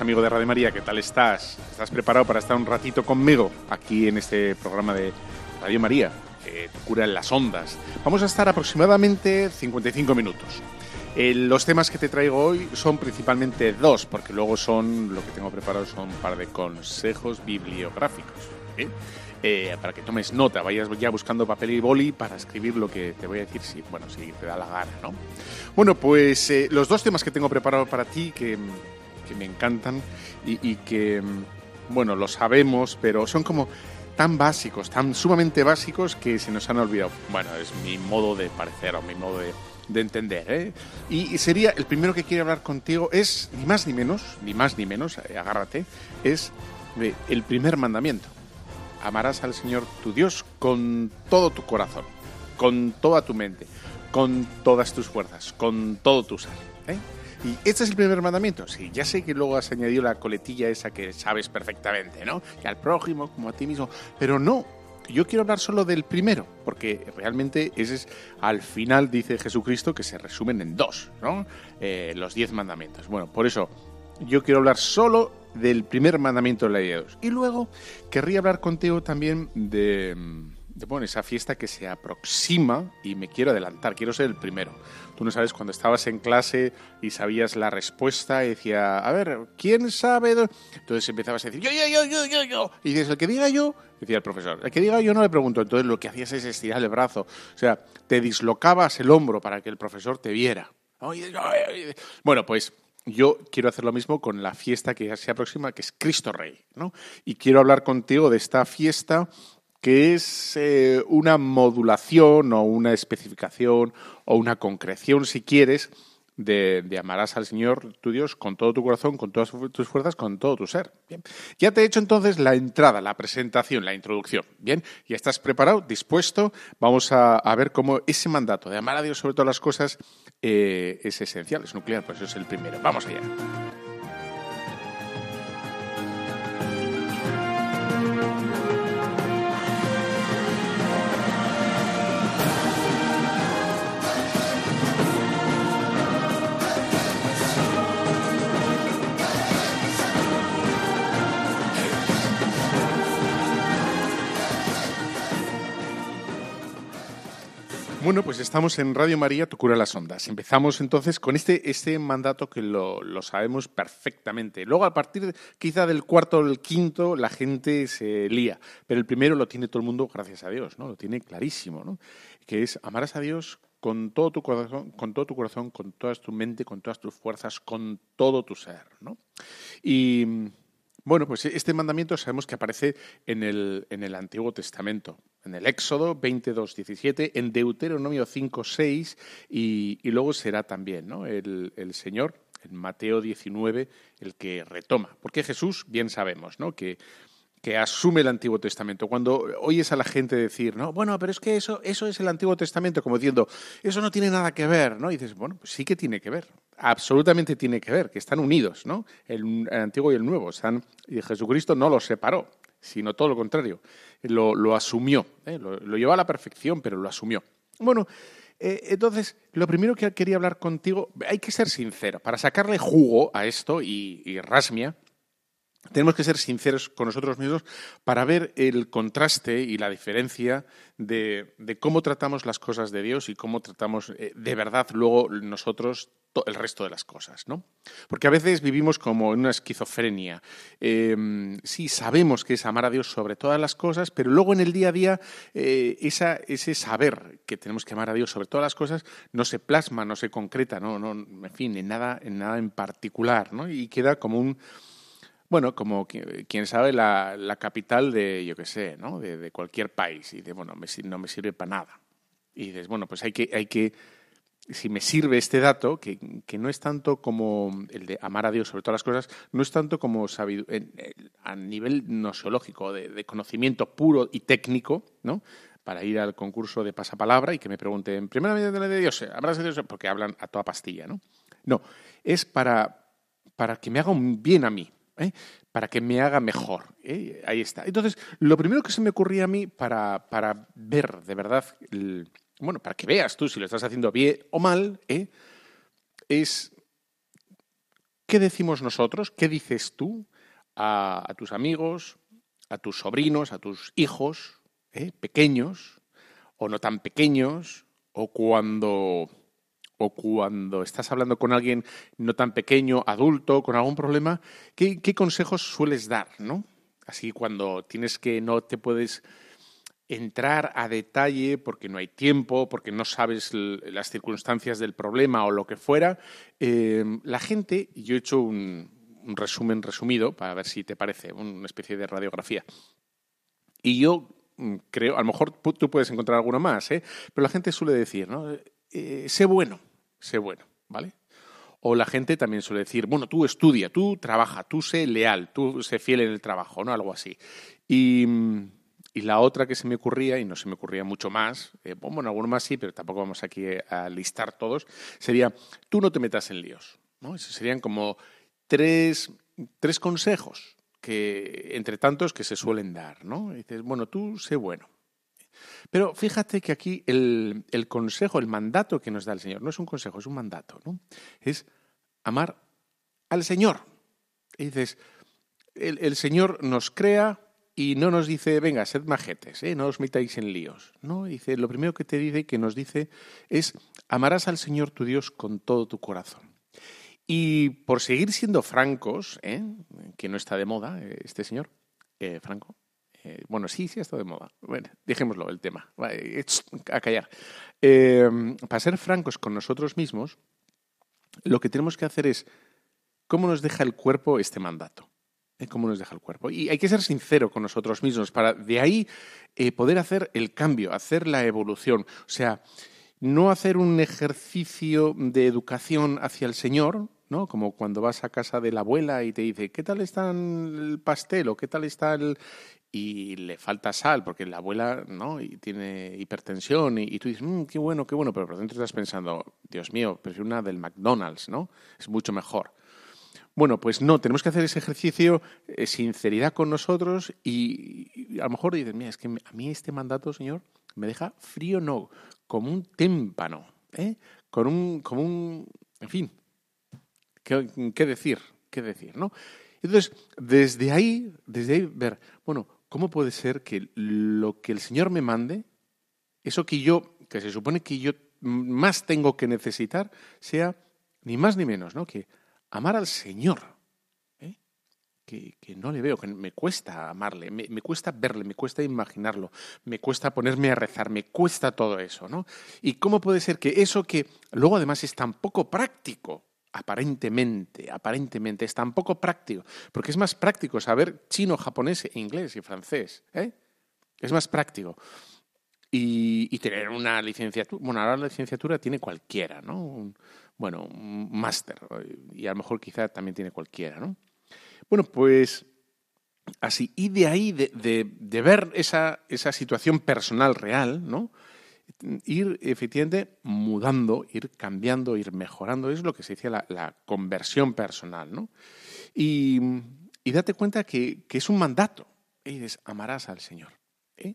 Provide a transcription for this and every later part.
Amigo de Radio María. ¿Qué tal estás? ¿Estás preparado para estar un ratito conmigo aquí en este programa de Radio María, que cura en las ondas? Vamos a estar aproximadamente 55 minutos. Eh, los temas que te traigo hoy son principalmente dos, porque luego son, lo que tengo preparado son un par de consejos bibliográficos. ¿eh? Eh, para que tomes nota, vayas ya buscando papel y boli para escribir lo que te voy a decir, si, bueno, si te da la gana, ¿no? Bueno, pues los dos temas que tengo preparados para ti, que que me encantan y, que, mm, bueno, lo sabemos, pero son como tan básicos, tan sumamente básicos que se nos han olvidado. Bueno, es mi modo de parecer o mi modo de, entender. ¿eh? Y, sería, el primero que quiero hablar contigo es, ni más ni menos, ni más ni menos, eh, agárrate, es el primer mandamiento. Amarás al Señor tu Dios con todo tu corazón, con toda tu mente, con todas tus fuerzas, con todo tu ser. ¿eh? Y este es el primer mandamiento. Sí, ya sé que luego has añadido la coletilla esa que sabes perfectamente, ¿no? Que al prójimo como a ti mismo. Pero no, yo quiero hablar solo del primero, porque realmente ese es, al final dice Jesucristo que se resumen en dos, ¿no? Eh, los diez mandamientos. Bueno, por eso yo quiero hablar solo del primer mandamiento de la ley de Dios. Y luego querría hablar contigo también de bueno, esa fiesta que se aproxima y me quiero adelantar, quiero ser el primero. Tú no sabes cuando estabas en clase y sabías la respuesta y decía, a ver, ¿quién sabe? Entonces empezabas a decir, yo, yo, yo, yo, yo, yo. Y dices, el que diga yo, decía el profesor, el que diga yo no le pregunto. Entonces lo que hacías es estirar el brazo. O sea, te dislocabas el hombro para que el profesor te viera. Bueno, pues yo quiero hacer lo mismo con la fiesta que se aproxima, que es Cristo Rey, ¿no? Y quiero hablar contigo de esta fiesta que es eh, una modulación o una especificación o una concreción, si quieres, de, amarás al Señor tu Dios con todo tu corazón, con todas tus fuerzas, con todo tu ser. Bien. Ya te he hecho entonces la entrada, la presentación, la introducción. Bien, ya estás preparado, dispuesto. Vamos a, ver cómo ese mandato de amar a Dios sobre todas las cosas eh, es esencial, es nuclear, pues eso es el primero. Vamos allá. Bueno, pues estamos en Radio María, tu cura las ondas. Empezamos entonces con este, este mandato que lo, sabemos perfectamente. Luego, a partir quizá del cuarto o del quinto, la gente se lía. Pero el primero lo tiene todo el mundo, gracias a Dios, ¿no? Lo tiene clarísimo, ¿no? Que es amarás a Dios con todo tu corazón, con todo tu corazón, con toda tu mente, con todas tus fuerzas, con todo tu ser, ¿no? Y bueno, pues este mandamiento sabemos que aparece en el, en el Antiguo Testamento, en el Éxodo 22, 17, en Deuteronomio 5, 6 y, luego será también ¿no? el, el Señor en Mateo 19 el que retoma. Porque Jesús, bien sabemos, ¿no? que asume el Antiguo Testamento. Cuando oyes a la gente decir, no, bueno, pero es que eso, eso es el Antiguo Testamento, como diciendo, eso no tiene nada que ver, ¿no? Y dices, bueno, pues sí que tiene que ver, absolutamente tiene que ver, que están unidos, ¿no? El, Antiguo y el Nuevo. Están, y Jesucristo no los separó, sino todo lo contrario, lo, lo asumió, ¿eh? lo, llevó a la perfección, pero lo asumió. Bueno, eh, entonces, lo primero que quería hablar contigo, hay que ser sincero, para sacarle jugo a esto y, y rasmia, tenemos que ser sinceros con nosotros mismos para ver el contraste y la diferencia de, cómo tratamos las cosas de Dios y cómo tratamos eh, de verdad luego nosotros el resto de las cosas, ¿no? Porque a veces vivimos como en una esquizofrenia. Em, sí, sabemos que es amar a Dios sobre todas las cosas, pero luego en el día a día eh, ese saber que tenemos que amar a Dios sobre todas las cosas no se plasma, no se concreta, no, no en fin, en nada, en nada en particular, ¿no? Y queda como un bueno, como quien sabe, la, capital de, yo qué sé, ¿no? De, cualquier país. Y dices, bueno, no me sirve para nada. Y dices, bueno, pues hay que, hay que si me sirve este dato, que, no es tanto como el de amar a Dios sobre todas las cosas, no es tanto como a nivel nosiológico, de, conocimiento puro y técnico, ¿no? Para ir al concurso de pasapalabra y que me pregunten, primera medida de Dios, ¿habrás de Dios? Porque hablan a toda pastilla, ¿no? No, es para, para que me haga un bien a mí, ¿eh? para que me haga mejor. ¿eh? Ahí está. Entonces, lo primero que se me ocurría a mí para, para ver de verdad, bueno, para que veas tú si lo estás haciendo bien o mal, ¿eh? es qué decimos nosotros, qué dices tú a, a tus amigos, a tus sobrinos, a tus hijos, pequeños o no tan pequeños, o cuando o cuando estás hablando con alguien no tan pequeño, adulto, con algún problema, ¿qué, consejos sueles dar? ¿no? Así cuando tienes que no te puedes entrar a detalle porque no hay tiempo, porque no sabes las circunstancias del problema o lo que fuera, eh, la gente, yo he hecho un, resumen resumido para ver si te parece, una especie de radiografía. Y yo mm, creo, a lo mejor tú puedes encontrar alguno más, ¿eh? pero la gente suele decir, ¿no? Eh, sé bueno, sé bueno, ¿vale? O la gente también suele decir, bueno, tú estudia, tú trabaja, tú sé leal, tú sé fiel en el trabajo, ¿no? Algo así. Y, la otra que se me ocurría, y no se me ocurría mucho más, eh, bueno, alguno más sí, pero tampoco vamos aquí a listar todos, sería, tú no te metas en líos, ¿no? Esos serían como tres, tres consejos que, entre tantos que se suelen dar, ¿no? dices, bueno, tú sé bueno, pero fíjate que aquí el, consejo, el mandato que nos da el Señor, no es un consejo, es un mandato, ¿no? Es amar al Señor. Y dices, el, Señor nos crea y no nos dice, venga, sed majetes, ¿eh? no os metáis en líos. No, dice, lo primero que te dice, que nos dice, es amarás al Señor tu Dios con todo tu corazón. Y por seguir siendo francos, ¿eh? que no está de moda eh, este señor, Franco, eh, bueno, sí, sí, está de moda. Bueno, dejémoslo el tema. a callar. Em, para ser francos con nosotros mismos, lo que tenemos que hacer es cómo nos deja el cuerpo este mandato. ¿Eh? ¿Cómo nos deja el cuerpo? Y hay que ser sincero con nosotros mismos para de ahí eh, poder hacer el cambio, hacer la evolución. O sea, no hacer un ejercicio de educación hacia el Señor, ¿no? Como cuando vas a casa de la abuela y te dice, ¿qué tal está el pastel o qué tal está el, y le falta sal porque la abuela no y tiene hipertensión y, tú dices mmm, qué bueno qué bueno pero por dentro estás pensando Dios mío prefiero una del McDonald's no es mucho mejor bueno pues no tenemos que hacer ese ejercicio eh, sinceridad con nosotros y, a lo mejor dices mira es que a mí este mandato señor me deja frío no como un témpano ¿eh? con un como un en fin qué, qué decir qué decir no entonces, desde ahí, desde ahí ver, bueno, ¿cómo puede ser que lo que el Señor me mande, eso que yo, que se supone que yo más tengo que necesitar, sea ni más ni menos, ¿no? Que amar al Señor, ¿eh? que, no le veo, que me cuesta amarle, me, me, cuesta verle, me cuesta imaginarlo, me cuesta ponerme a rezar, me cuesta todo eso, ¿no? Y cómo puede ser que eso que luego además es tan poco práctico, aparentemente, aparentemente, es tan poco práctico, porque es más práctico saber chino, japonés, inglés y francés. ¿eh? Es más práctico. Y, tener una licenciatura, bueno, ahora la licenciatura tiene cualquiera, ¿no? bueno, un máster, y a lo mejor quizá también tiene cualquiera, ¿no? Bueno, pues así, y de ahí, de, de ver esa, esa situación personal real, ¿no? Ir efectivamente mudando, ir cambiando, ir mejorando. Es lo que se dice la, conversión personal. ¿no? Y, date cuenta que, es un mandato. Y dices, amarás al Señor. ¿eh?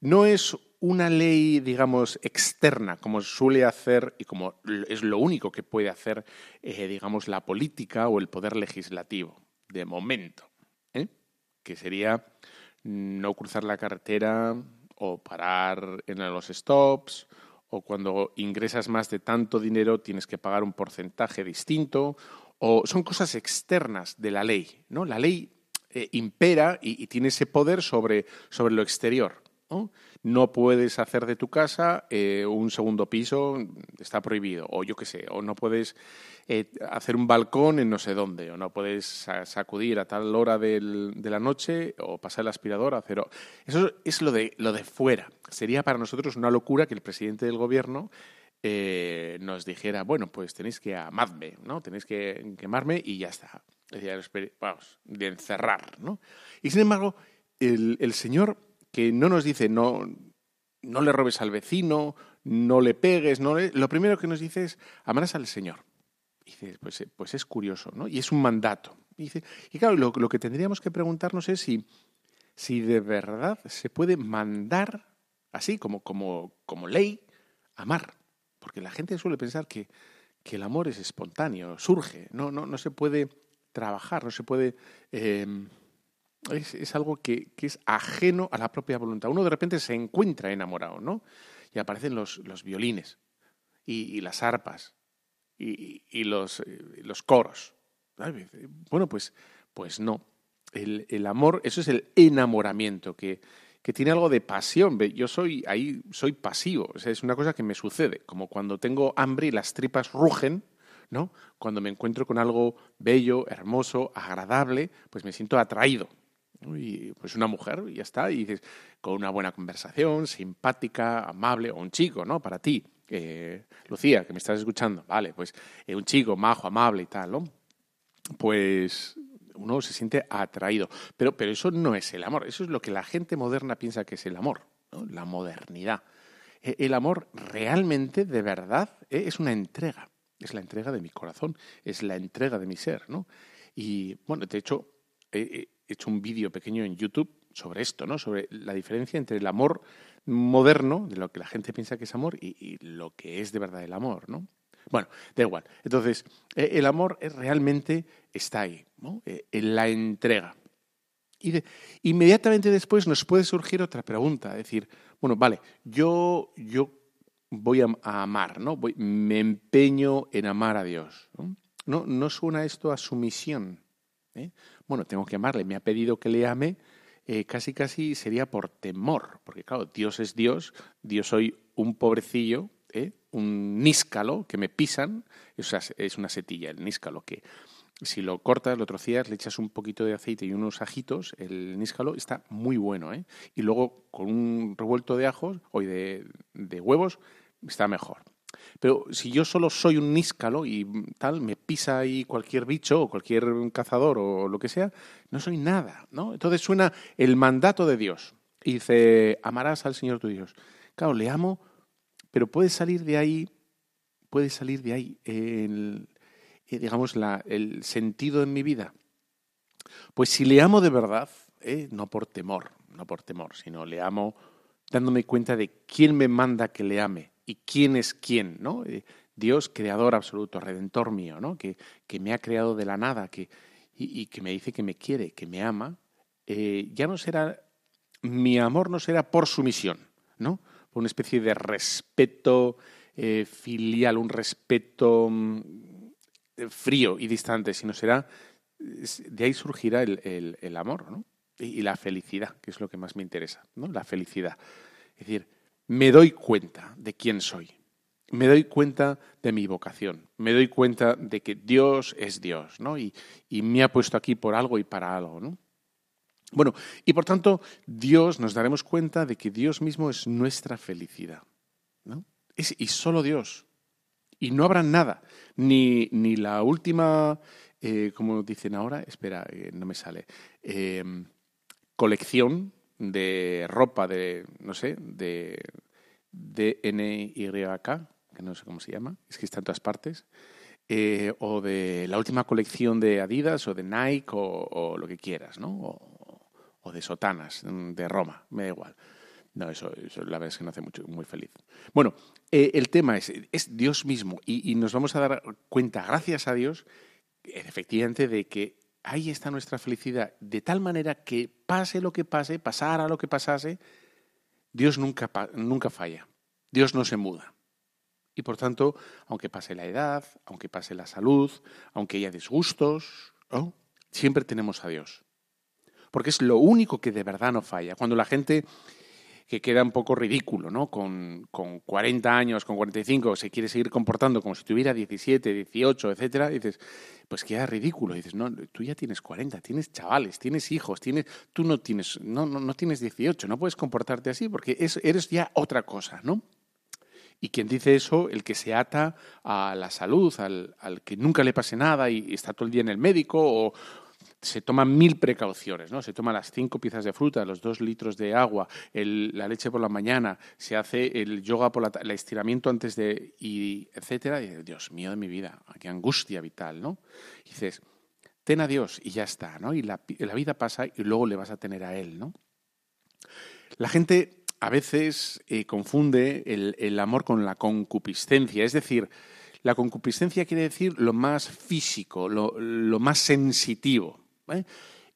No es una ley, digamos, externa, como suele hacer y como es lo único que puede hacer, eh, digamos, la política o el poder legislativo, de momento. ¿eh? Que sería no cruzar la carretera o parar en los stops, o cuando ingresas más de tanto dinero tienes que pagar un porcentaje distinto, o son cosas externas de la ley, ¿no? La ley eh, impera y, tiene ese poder sobre, sobre lo exterior. Puedes hacer de tu casa eh, un segundo piso, está prohibido, o yo qué sé, o no puedes eh, hacer un balcón en no sé dónde, o no puedes sacudir a tal hora de la noche, o pasar el aspirador a cero. Eso es lo de, lo de fuera. Sería para nosotros una locura que el presidente del gobierno eh, nos dijera, bueno, pues tenéis que amarme, ¿no? Tenéis que quemarme y ya está. Decía, vamos, de encerrar, ¿no? Y sin embargo, el, el Señor que no nos dice no, no le robes al vecino, no le pegues, no lo primero que nos dice es amarás al Señor. Y dice, pues, pues es curioso, ¿no? Y es un mandato. Y, dice, y claro, lo, que tendríamos que preguntarnos es si, si de verdad se puede mandar así, como, como, como ley, amar. Porque la gente suele pensar que, que el amor es espontáneo, surge, no, no, no se puede trabajar, no se puede eh, es, algo que, es ajeno a la propia voluntad. Uno de repente se encuentra enamorado, ¿no? Y aparecen los, los violines y, las arpas y, los, eh, los, coros. Bueno, pues, pues no. El, el, amor, eso es el enamoramiento, que, que tiene algo de pasión. Yo soy ahí, soy pasivo. es una cosa que me sucede, como cuando tengo hambre y las tripas rugen, ¿no? Cuando me encuentro con algo bello, hermoso, agradable, pues me siento atraído. Y pues una mujer, y ya está, y dices, con una buena conversación, simpática, amable, o un chico, ¿no? Para ti, Lucía, que me estás escuchando, vale, pues eh, un chico majo, amable y tal, ¿no? Pues uno se siente atraído. Pero, pero eso no es el amor, eso es lo que la gente moderna piensa que es el amor, ¿no? la modernidad. E, el amor realmente, de verdad, eh, es una entrega, es la entrega de mi corazón, es la entrega de mi ser, ¿no? Y bueno, de hecho, he hecho un vídeo pequeño en YouTube sobre esto, ¿no? Sobre la diferencia entre el amor moderno, de lo que la gente piensa que es amor, y, lo que es de verdad el amor, ¿no? Bueno, da igual. Entonces, eh, el amor realmente está ahí, ¿no? Eh, en la entrega. Y inmediatamente después nos puede surgir otra pregunta, decir, bueno, vale, yo, yo voy a, amar, ¿no? Voy, me empeño en amar a Dios. ¿no? ¿No, no suena esto a sumisión? ¿Eh? Bueno, tengo que amarle, me ha pedido que le ame, eh, casi casi sería por temor, porque claro, Dios es Dios, Dios soy un pobrecillo, ¿eh? un níscalo que me pisan, es una setilla, el níscalo, que si lo cortas, lo trocías, le echas un poquito de aceite y unos ajitos, el níscalo está muy bueno, ¿eh? Y luego con un revuelto de ajos o de huevos está mejor. Pero si yo solo soy un níscalo y tal, me pisa ahí cualquier bicho o cualquier cazador o lo que sea, no soy nada, ¿no? Entonces suena el mandato de Dios y dice, amarás al Señor tu Dios. Claro, le amo, pero puede salir de ahí, puede salir de ahí el, eh, digamos, el sentido en mi vida. Pues si le amo de verdad, ¿eh? no por temor, no por temor, sino le amo dándome cuenta de quién me manda que le ame y quién es quién, ¿no? Eh, Dios, creador absoluto, redentor mío, ¿no? Que, que me ha creado de la nada que, y, que me dice que me quiere, que me ama, eh, ya no será, mi amor no será por sumisión, ¿no? Por una especie de respeto eh, filial, un respeto mm, frío y distante, sino será, de ahí surgirá el, el, amor, ¿no? Y, la felicidad, que es lo que más me interesa, ¿no? La felicidad. Es decir, me doy cuenta de quién soy. Me doy cuenta de mi vocación. Me doy cuenta de que Dios es Dios, ¿no? Y, me ha puesto aquí por algo y para algo, ¿no? Bueno, y por tanto, Dios nos daremos cuenta de que Dios mismo es nuestra felicidad, ¿no? Es, y solo Dios. Y no habrá nada, ni, ni la última, eh, como dicen ahora, espera, eh, no me sale, eh, colección de ropa de, no sé, de, de NYK, que no sé cómo se llama, es que está en todas partes, eh, o de la última colección de Adidas o de Nike o, lo que quieras, ¿no? O, de sotanas de Roma, me da igual. No, eso, la verdad es que no hace mucho, muy feliz. Bueno, eh, el tema es, es Dios mismo y, y, nos vamos a dar cuenta, gracias a Dios, efectivamente, de que ahí está nuestra felicidad, de tal manera que pase lo que pase, pasara lo que pasase, Dios nunca, nunca falla, Dios no se muda. Y por tanto, aunque pase la edad, aunque pase la salud, aunque haya disgustos, siempre tenemos a Dios. Porque es lo único que de verdad no falla. Cuando la gente que queda un poco ridículo, ¿no? Con, con 40 años, con 45, se quiere seguir comportando como si tuviera 17, 18, etcétera, dices, pues queda ridículo. dices, no, tú ya tienes 40, tienes chavales, tienes hijos, tienes, tú no tienes, no, no, no tienes 18, no puedes comportarte así porque eres ya otra cosa, ¿no? Y quien dice eso, el que se ata a la salud, al, al que nunca le pase nada y está todo el día en el médico o, se toman mil precauciones, ¿no? Se toman las cinco piezas de fruta, los dos litros de agua, la leche por la mañana, se hace el yoga por la el estiramiento antes de y etcétera. Y Dios mío de mi vida, qué angustia vital, ¿no? Dices, ten a Dios y ya está, ¿no? Y la, vida pasa y luego le vas a tener a Él, ¿no? La gente a veces eh, confunde el, amor con la concupiscencia, es decir, la concupiscencia quiere decir lo más físico, lo, lo más sensitivo. ¿Eh?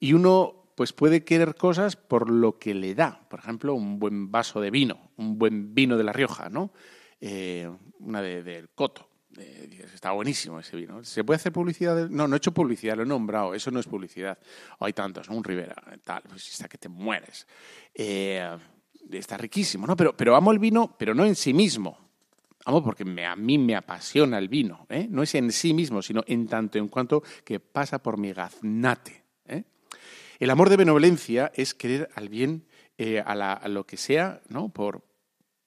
Y uno pues puede querer cosas por lo que le da. Por ejemplo, un buen vaso de vino, un buen vino de La Rioja, ¿no? Eh, una del Coto. Eh, está buenísimo ese vino. ¿Se puede hacer publicidad? No, no he hecho publicidad, lo he nombrado. Eso no es publicidad. hay tantos, Un Rivera, tal, pues está que te mueres. está riquísimo, ¿no? Pero, pero amo el vino, pero no en sí mismo. Amo porque a mí me apasiona el vino. No es en sí mismo, sino en tanto en cuanto que pasa por mi gaznate. El amor de benevolencia es querer al bien, eh, a, lo que sea, ¿no? Por,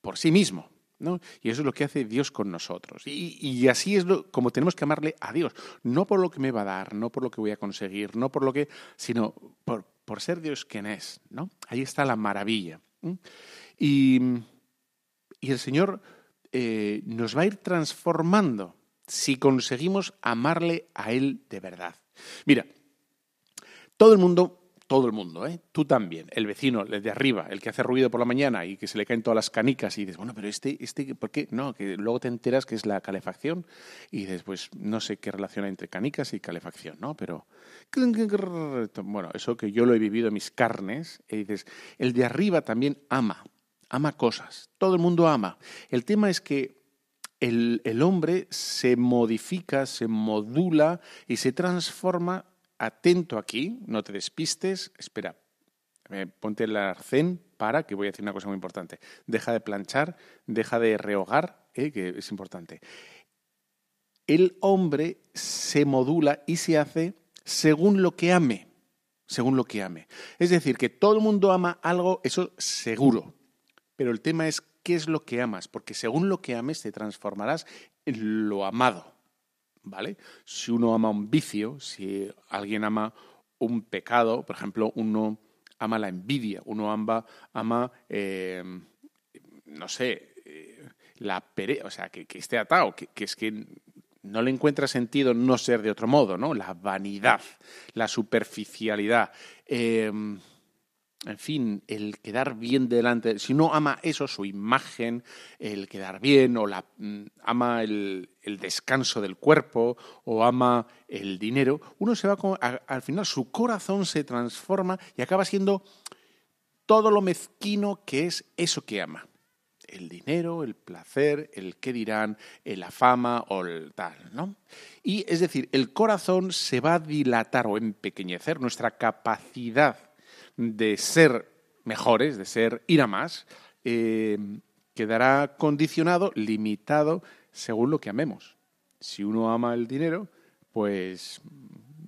por sí mismo. ¿no? Y eso es lo que hace Dios con nosotros. Y, así es como tenemos que amarle a Dios. No por lo que me va a dar, no por lo que voy a conseguir, no por lo que, sino por, por ser Dios quien es. ¿no? Ahí está la maravilla. Y, y, el Señor eh, nos va a ir transformando si conseguimos amarle a Él de verdad. Mira, todo el mundo todo el mundo, ¿eh? Tú también, el vecino, el de arriba, el que hace ruido por la mañana y que se le caen todas las canicas y dices, bueno, pero este, este, ¿por qué? No, que luego te enteras que es la calefacción y dices, pues no sé qué relación hay entre canicas y calefacción, ¿no? Pero, bueno, eso que yo lo he vivido en mis carnes, y dices, el de arriba también ama, ama cosas, todo el mundo ama. El tema es que el, el hombre se modifica, se modula y se transforma atento aquí, no te despistes, espera, eh, ponte el arcén para, que voy a decir una cosa muy importante, deja de planchar, deja de rehogar, eh, que es importante. El hombre se modula y se hace según lo que ame, según lo que ame. Es decir, que todo el mundo ama algo, eso seguro, pero el tema es qué es lo que amas, porque según lo que ames te transformarás en lo amado. ¿Vale? Si uno ama un vicio, si alguien ama un pecado, por ejemplo, uno ama la envidia, uno ama, ama eh, no sé, eh, la pereza, o sea, que, esté atado, que, es que no le encuentra sentido no ser de otro modo, ¿no? La vanidad, la superficialidad. Eh, en fin, el quedar bien delante, si uno ama eso, su imagen, el quedar bien, o la, mm, ama el, descanso del cuerpo, o ama el dinero, uno se va, al final su corazón se transforma y acaba siendo todo lo mezquino que es eso que ama. El dinero, el placer, el qué dirán, la fama o el tal, ¿no? Y es decir, el corazón se va a dilatar o empequeñecer, nuestra capacidad de ser mejores, de ser ir a más, eh, quedará condicionado, limitado, según lo que amemos. Si uno ama el dinero, pues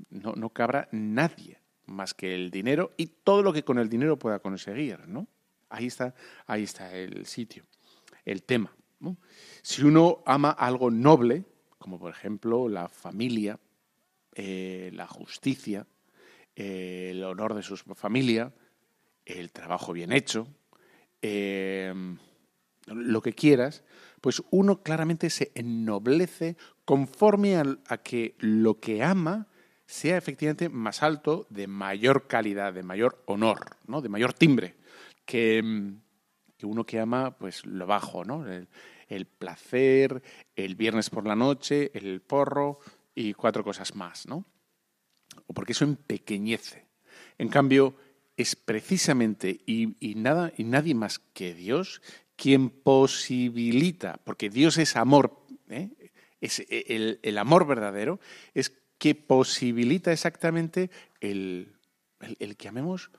no, no cabrá nadie más que el dinero y todo lo que con el dinero pueda conseguir, ¿no? Ahí está, ahí está el sitio, el tema. Si uno ama algo noble, como por ejemplo la familia, eh, la justicia, el honor de su familia, el trabajo bien hecho, em, lo que quieras, pues uno claramente se ennoblece conforme a, que lo que ama sea efectivamente más alto, de mayor calidad, de mayor honor, ¿no? de mayor timbre, que, em, que uno que ama pues lo bajo, ¿no? El, el, placer, el viernes por la noche, el porro y cuatro cosas más, ¿no? O porque eso empequeñece. En cambio, es precisamente y, nada, y nadie más que Dios quien posibilita, porque Dios es amor, ¿eh? es el, amor verdadero, es que posibilita exactamente el, el, que amemos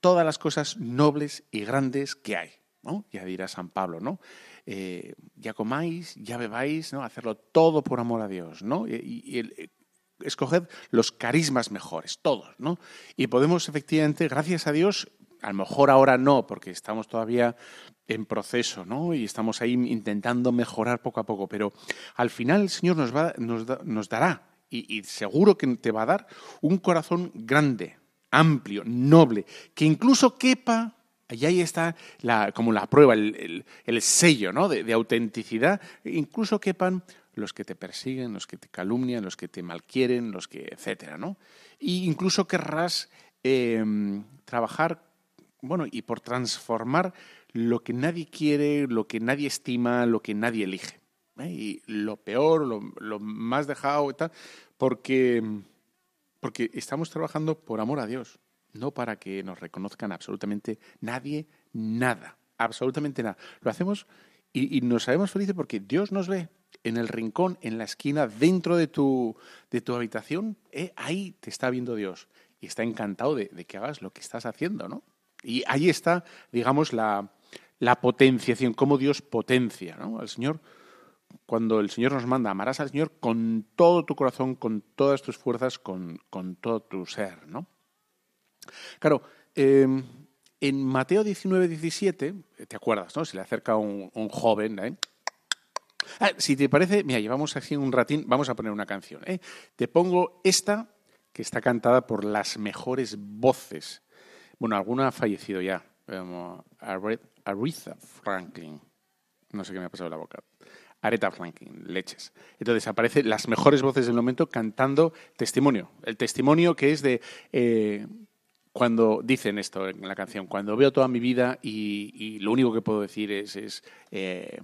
todas las cosas nobles y grandes que hay. Ya dirá San Pablo, ¿no? Eh, ya comáis, ya bebáis, ¿no? Hacerlo todo por amor a Dios, ¿no? Y, eh, escoged los carismas mejores, todos, ¿no? Y podemos efectivamente, gracias a Dios, a lo mejor ahora no, porque estamos todavía en proceso, ¿no? Y estamos ahí intentando mejorar poco a poco, pero al final el Señor nos, va, nos, dará, y, seguro que te va a dar, un corazón grande, amplio, noble, que incluso quepa, y ahí está la, como la prueba, el, sello ¿no? de, autenticidad, incluso quepan los que te persiguen, los que te calumnian, los que te malquieren, los que, etcétera, ¿no? Y incluso querrás em, trabajar, bueno, y por transformar lo que nadie quiere, lo que nadie estima, lo que nadie elige. ¿eh? Y lo peor, lo, más dejado y tal, porque, porque estamos trabajando por amor a Dios, no para que nos reconozcan absolutamente nadie, nada, absolutamente nada. Lo hacemos y, nos sabemos felices porque Dios nos ve en el rincón, en la esquina, dentro de tu, de tu habitación, ¿eh? ahí te está viendo Dios y está encantado de, que hagas lo que estás haciendo, ¿no? Y ahí está, digamos, la, la potenciación, cómo Dios potencia ¿no? al Señor. Cuando el Señor nos manda, amarás al Señor con todo tu corazón, con todas tus fuerzas, con, todo tu ser. ¿no? Claro, em, en Mateo 19, 17, ¿te acuerdas? ¿no? Se le acerca un, un joven. ¿eh? Ah, si te parece, mira, llevamos aquí un ratín, vamos a poner una canción. ¿eh? Te pongo esta, que está cantada por las mejores voces. Bueno, alguna ha fallecido ya. Aretha Franklin. No sé qué me ha pasado la boca. Aretha Franklin, leches. Entonces aparecen las mejores voces del momento cantando testimonio. El testimonio que es de eh, cuando dicen esto en la canción, cuando veo toda mi vida y, lo único que puedo decir es, eh,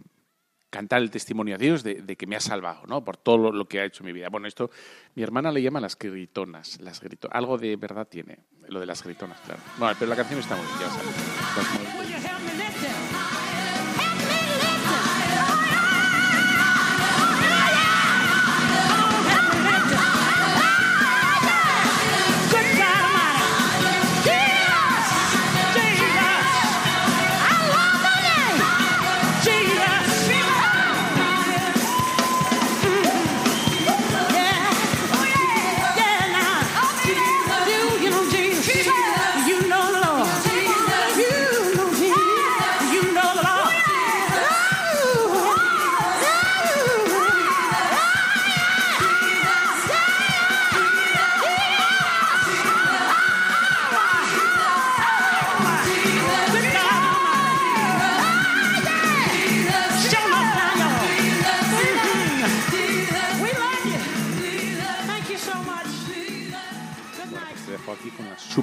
cantar el testimonio a Dios de, que me ha salvado, ¿no? Por todo lo, que ha hecho en mi vida. Bueno, esto mi hermana le llama las gritonas, las grito algo de verdad tiene, lo de las gritonas, claro. Bueno, pero la canción está muy bien, ya sabes.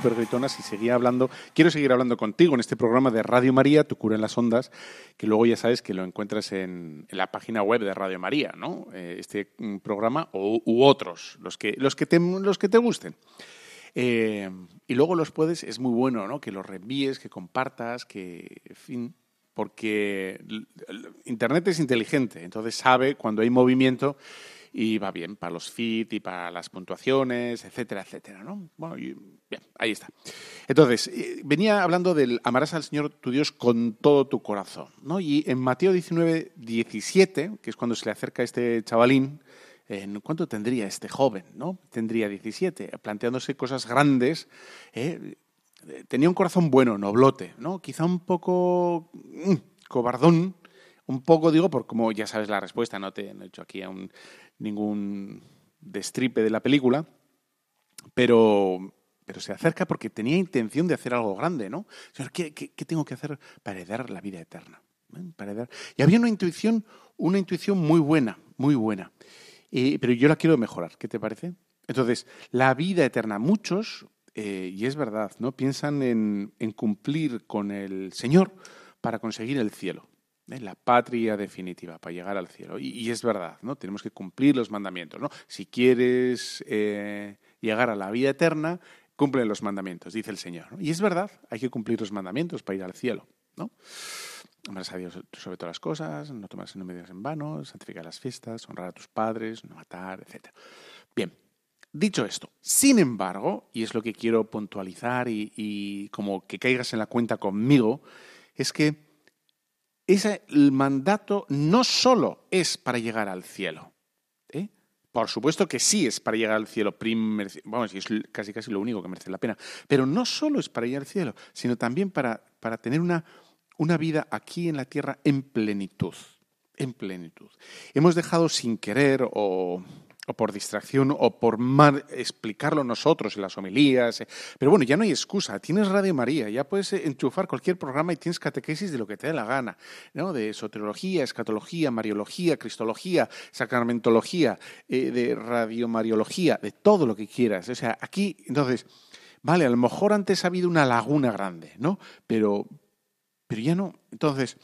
Súper gritonas y seguía hablando. Quiero seguir hablando contigo en este programa de Radio María, Tu cura en las ondas, que luego ya sabes que lo encuentras en, la página web de Radio María, ¿no? Eh, este mm, programa u otros, los que, los que, te, los que te gusten. Eh, y luego los puedes, es muy bueno, ¿no? Que los reenvíes, que compartas, que, fin, porque Internet es inteligente, entonces sabe cuando hay movimiento y va bien para los feed y para las puntuaciones, etcétera, etcétera, ¿no? Bueno, bien, ahí está. Entonces, eh, venía hablando del amarás al Señor tu Dios con todo tu corazón, ¿no? Y en Mateo 19, 17, que es cuando se le acerca a este chavalín, ¿en ¿cuánto tendría este joven, no? Tendría 17, planteándose cosas grandes, ¿eh? tenía un corazón bueno, noblote, ¿no? Quizá un poco mm, cobardón, un poco, digo, por como ya sabes la respuesta, no te he hecho aquí un, ningún destripe de la película, pero, pero se acerca porque tenía intención de hacer algo grande, ¿no? Señor, ¿qué, tengo que hacer para heredar la vida eterna? ¿Eh? Y había una intuición, una intuición muy buena, muy buena. pero yo la quiero mejorar, ¿qué te parece? Entonces, la vida eterna, muchos, eh, y es verdad, ¿no? Piensan en, cumplir con el Señor para conseguir el cielo. ¿eh? la patria definitiva para llegar al cielo. Y, es verdad, ¿no? Tenemos que cumplir los mandamientos, ¿no? Si quieres llegar a la vida eterna, cumple los mandamientos, dice el Señor. Y es verdad, hay que cumplir los mandamientos para ir al cielo, ¿no? Amarás a Dios sobre todas las cosas, no tomas medidas en vano, santificar las fiestas, honrar a tus padres, no matar, etc. Bien, Dicho esto, sin embargo, y es lo que quiero puntualizar y, como que caigas en la cuenta conmigo, es que ese, el mandato no solo es para llegar al cielo. Por supuesto que sí es para llegar al cielo, vamos, es casi casi lo único que merece la pena. Pero no solo es para llegar al cielo, sino también para, para tener una, una vida aquí en la tierra en plenitud. En plenitud. Hemos dejado sin querer o o por distracción o por mal explicarlo nosotros en las homilías. Eh. Pero bueno, ya no hay excusa. Tienes Radio María, ya puedes eh, enchufar cualquier programa y tienes catequesis de lo que te dé la gana, ¿no? De esoterología, escatología, mariología, cristología, sacramentología, eh, de radiomariología, de todo lo que quieras. O sea, aquí, entonces, vale, a lo mejor antes ha habido una laguna grande, ¿no? Pero, pero ya no. Entonces,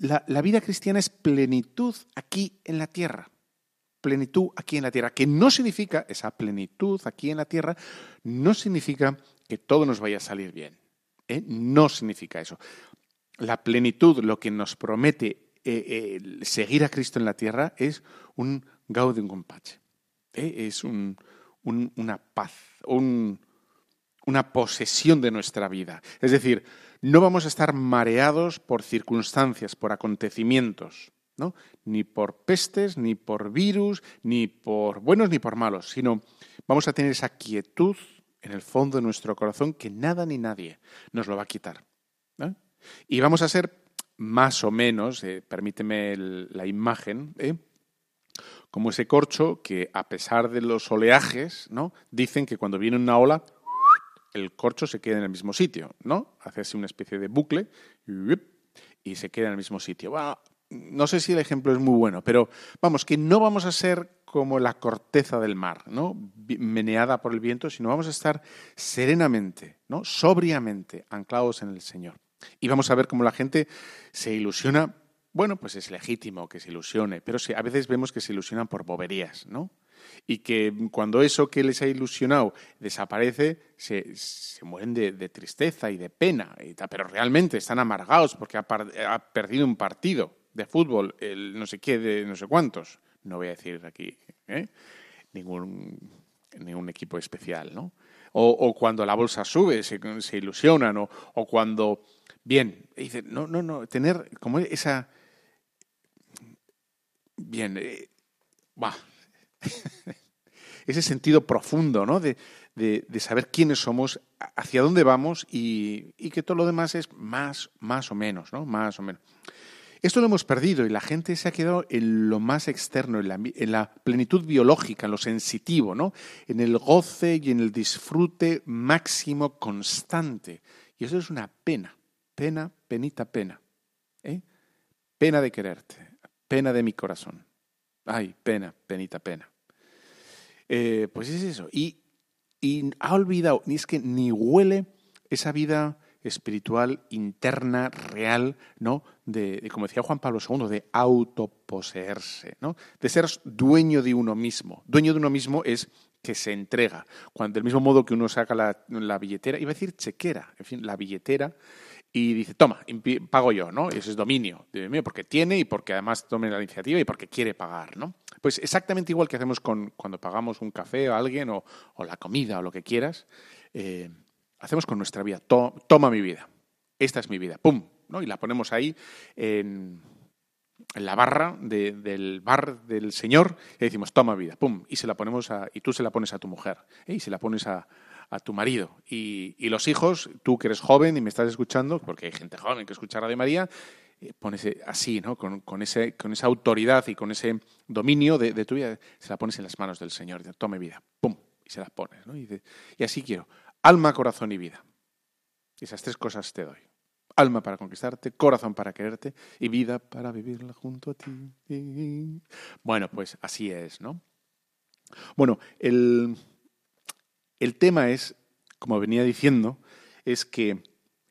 la vida cristiana es plenitud aquí en la tierra plenitud aquí en la tierra, que no significa, esa plenitud aquí en la tierra, no significa que todo nos vaya a salir bien. ¿eh? No significa eso. La plenitud, lo que nos promete eh, seguir a Cristo en la tierra, es un gaudium compache. ¿eh? Es una paz, una posesión de nuestra vida. Es decir, no vamos a estar mareados por circunstancias, por acontecimientos. Ni por pestes, ni por virus, ni por buenos ni por malos, sino vamos a tener esa quietud en el fondo de nuestro corazón que nada ni nadie nos lo va a quitar. Y vamos a ser más o menos, eh, permíteme la imagen, ¿eh? como ese corcho que a pesar de los oleajes, ¿no? dicen que cuando viene una ola, el corcho se queda en el mismo sitio, ¿no? Hace así una especie de bucle y se queda en el mismo sitio no sé si el ejemplo es muy bueno, pero vamos, que no vamos a ser como la corteza del mar, ¿no? meneada por el viento, sino vamos a estar serenamente, ¿no? sobriamente anclados en el Señor. Y vamos a ver cómo la gente se ilusiona. Bueno, pues es legítimo que se ilusione, pero a veces vemos que se ilusionan por boberías, ¿no? Y que cuando eso que les ha ilusionado desaparece, se, mueren de, tristeza y de pena, pero realmente están amargados porque ha perdido un partido de fútbol, el no sé qué de no sé cuántos, no voy a decir aquí ¿eh? ningún, ningún equipo especial, ¿no? O, cuando la bolsa sube, se, se ilusionan, o, o, cuando, bien, no, no, no, tener como esa, bien, eh, ese sentido profundo, ¿no? De, de, de, saber quiénes somos, hacia dónde vamos y, y, que todo lo demás es más, más o menos, ¿no? Más o menos. Esto lo hemos perdido y la gente se ha quedado en lo más externo, en la, plenitud biológica, en lo sensitivo, ¿no? En el goce y en el disfrute máximo constante. Y eso es una pena, pena, penita, pena. ¿eh? Pena de quererte, pena de mi corazón. Ay, pena, penita, pena. Eh, pues es eso. Y, y ha olvidado, ni es que ni huele esa vida espiritual interna, real, ¿no? De, como decía Juan Pablo II, de autoposeerse, ¿no? De ser dueño de uno mismo. Dueño de uno mismo es que se entrega. Cuando, del mismo modo que uno saca la, billetera, iba a decir chequera, en fin, la billetera, y dice, toma, pago yo, ¿no? Y ese es dominio, porque tiene y porque además tome la iniciativa y porque quiere pagar, ¿no? Pues exactamente igual que hacemos con, cuando pagamos un café a alguien o, la comida o lo que quieras, eh, hacemos con nuestra vida. toma mi vida. Esta es mi vida. ¡Pum! ¿no? Y la ponemos ahí en, la barra del bar del Señor y decimos, toma vida. ¡Pum! Y, se la ponemos a, y tú se la pones a tu mujer. ¿eh? Y se la pones a, tu marido. Y, los hijos, tú que eres joven y me estás escuchando, porque hay gente joven que escucha Radio María, eh, pones así, ¿no? Con, ese, con esa autoridad y con ese dominio de, tu vida, se la pones en las manos del Señor. Tome vida. ¡Pum! Y se la pones. ¿no? y así quiero alma, corazón y vida. Esas tres cosas te doy. Alma para conquistarte, corazón para quererte y vida para vivirla junto a ti. Bueno, pues así es, ¿no? Bueno, el, el tema es, como venía diciendo, es que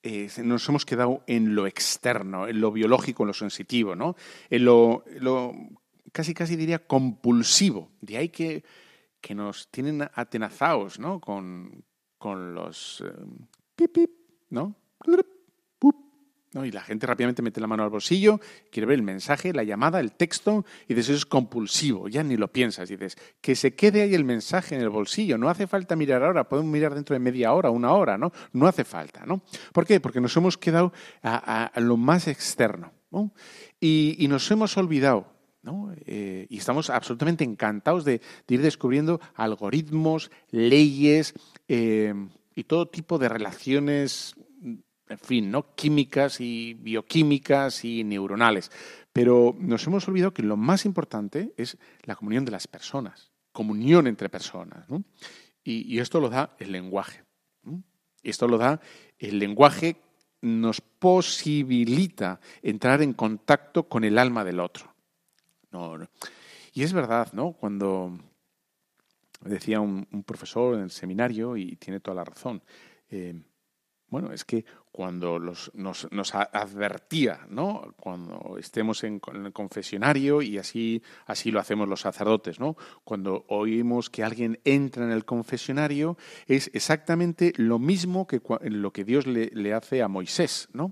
eh, nos hemos quedado en lo externo, en lo biológico, en lo sensitivo, ¿no? En lo, casi casi diría compulsivo. De ahí que, que nos tienen atenazados, ¿no? Con, con los eh, pip, pip, ¿no? ¿no? Y la gente rápidamente mete la mano al bolsillo, quiere ver el mensaje, la llamada, el texto, y dices, eso es compulsivo, ya ni lo piensas. Y dices, que se quede ahí el mensaje en el bolsillo, no hace falta mirar ahora, podemos mirar dentro de media hora, una hora, ¿no? No hace falta, ¿no? ¿Por qué? Porque nos hemos quedado a, lo más externo, ¿no? Y, nos hemos olvidado Eh, y estamos absolutamente encantados de, ir descubriendo algoritmos, leyes eh, y todo tipo de relaciones en fin, ¿no? químicas y bioquímicas y neuronales. Pero nos hemos olvidado que lo más importante es la comunión de las personas, comunión entre personas. Y, esto lo da el lenguaje. Esto lo da el lenguaje, nos posibilita entrar en contacto con el alma del otro. Y es verdad, ¿no? Cuando decía un, profesor en el seminario, y tiene toda la razón, eh, bueno, es que cuando nos, advertía, ¿no? Cuando estemos en, el confesionario y así, así lo hacemos los sacerdotes, ¿no? Cuando oímos que alguien entra en el confesionario es exactamente lo mismo que lo que Dios le, hace a Moisés, ¿no?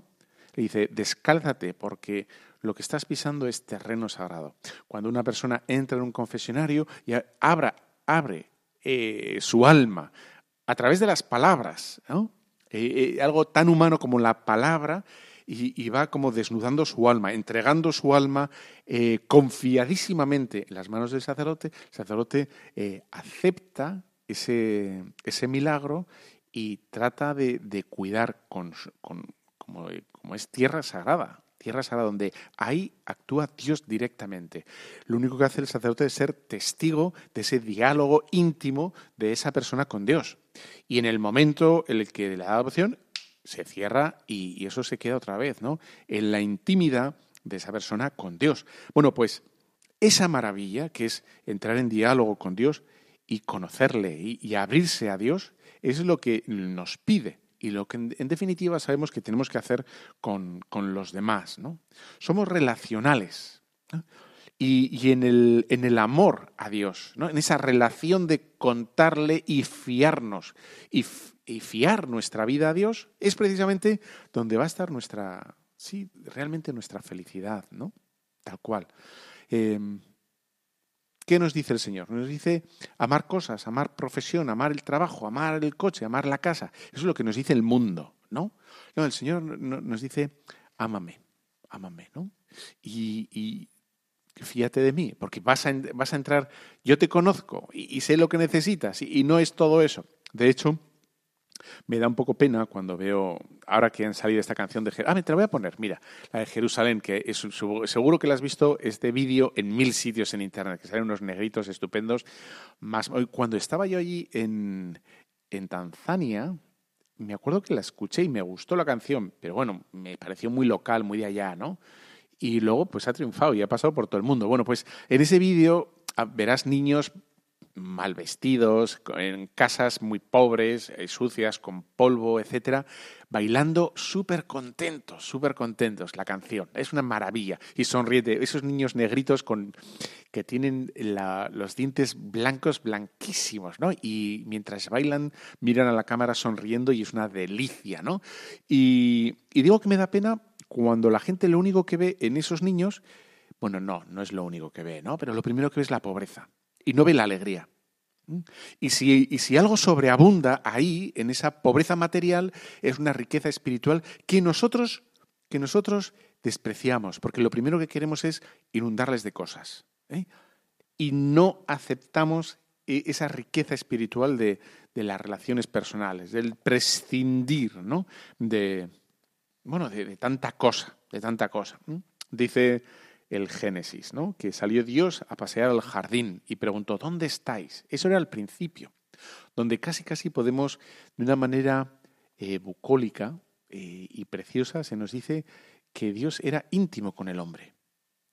Le dice, descálzate porque lo que estás pisando es terreno sagrado. Cuando una persona entra en un confesionario y abra, abre eh, su alma a través de las palabras. Eh, eh, algo tan humano como la palabra, y, va como desnudando su alma, entregando su alma confiadísimamente en las manos del sacerdote. El sacerdote acepta ese, ese, milagro y trata de, cuidar con, como, como es tierra sagrada, tierra sagrada, donde ahí actúa Dios directamente. Lo único que hace el sacerdote es ser testigo de ese diálogo íntimo de esa persona con Dios. Y en el momento en el que le da adopción, se cierra y, eso se queda otra vez, ¿no? En la intimidad de esa persona con Dios. Bueno, pues esa maravilla que es entrar en diálogo con Dios y conocerle y, abrirse a Dios es lo que nos pide y lo que en, definitiva sabemos que tenemos que hacer con, los demás. ¿no? Somos relacionales. Y, en, el, en, el, amor a Dios, ¿no? en esa relación de contarle y fiarnos y, fiar nuestra vida a Dios, es precisamente donde va a estar nuestra, sí, realmente nuestra felicidad, ¿no? Tal cual. Em, ¿Qué nos dice el Señor? Nos dice amar cosas, amar profesión, amar el trabajo, amar el coche, amar la casa. Eso es lo que nos dice el mundo, ¿no? El Señor nos dice, ámame, ámame, ¿no? y fíjate de mí, porque vas a, vas a entrar, yo te conozco y, sé lo que necesitas y, no es todo eso. De hecho, me da un poco pena cuando veo, ahora que han salido esta canción de Ah, me te la voy a poner, mira, la de Jerusalén, que es, seguro que la has visto este vídeo en mil sitios en internet, que salen unos negritos estupendos. Más, cuando estaba yo allí en, en Tanzania, me acuerdo que la escuché y me gustó la canción, pero bueno, me pareció muy local, muy de allá, ¿no? y luego pues ha triunfado y ha pasado por todo el mundo. Bueno, pues en ese vídeo ah, verás niños mal vestidos, en casas muy pobres, eh, sucias, con polvo, etcétera, bailando súper contentos, súper contentos la canción. Es una maravilla. Y sonríete, esos niños negritos con, que tienen los dientes blancos, blanquísimos, ¿no? Y mientras bailan, miran a la cámara sonriendo y es una delicia, ¿no? Y, y digo que me da pena cuando la gente lo único que ve en esos niños, bueno, no, no es lo único que ve, ¿no? Pero lo primero que ve es la pobreza y no ve la alegría. Y si, y si, algo sobreabunda ahí, en esa pobreza material, es una riqueza espiritual que nosotros, que nosotros despreciamos, porque lo primero que queremos es inundarles de cosas. ¿eh? Y no aceptamos e, esa riqueza espiritual de, de, las relaciones personales, del prescindir ¿no? de, bueno, de, tanta cosa, de tanta cosa. Dice el Génesis, ¿no? Que salió Dios a pasear al jardín y preguntó, ¿dónde estáis? Eso era el principio, donde casi casi podemos, de una manera eh, bucólica eh, y preciosa, se nos dice que Dios era íntimo con el hombre.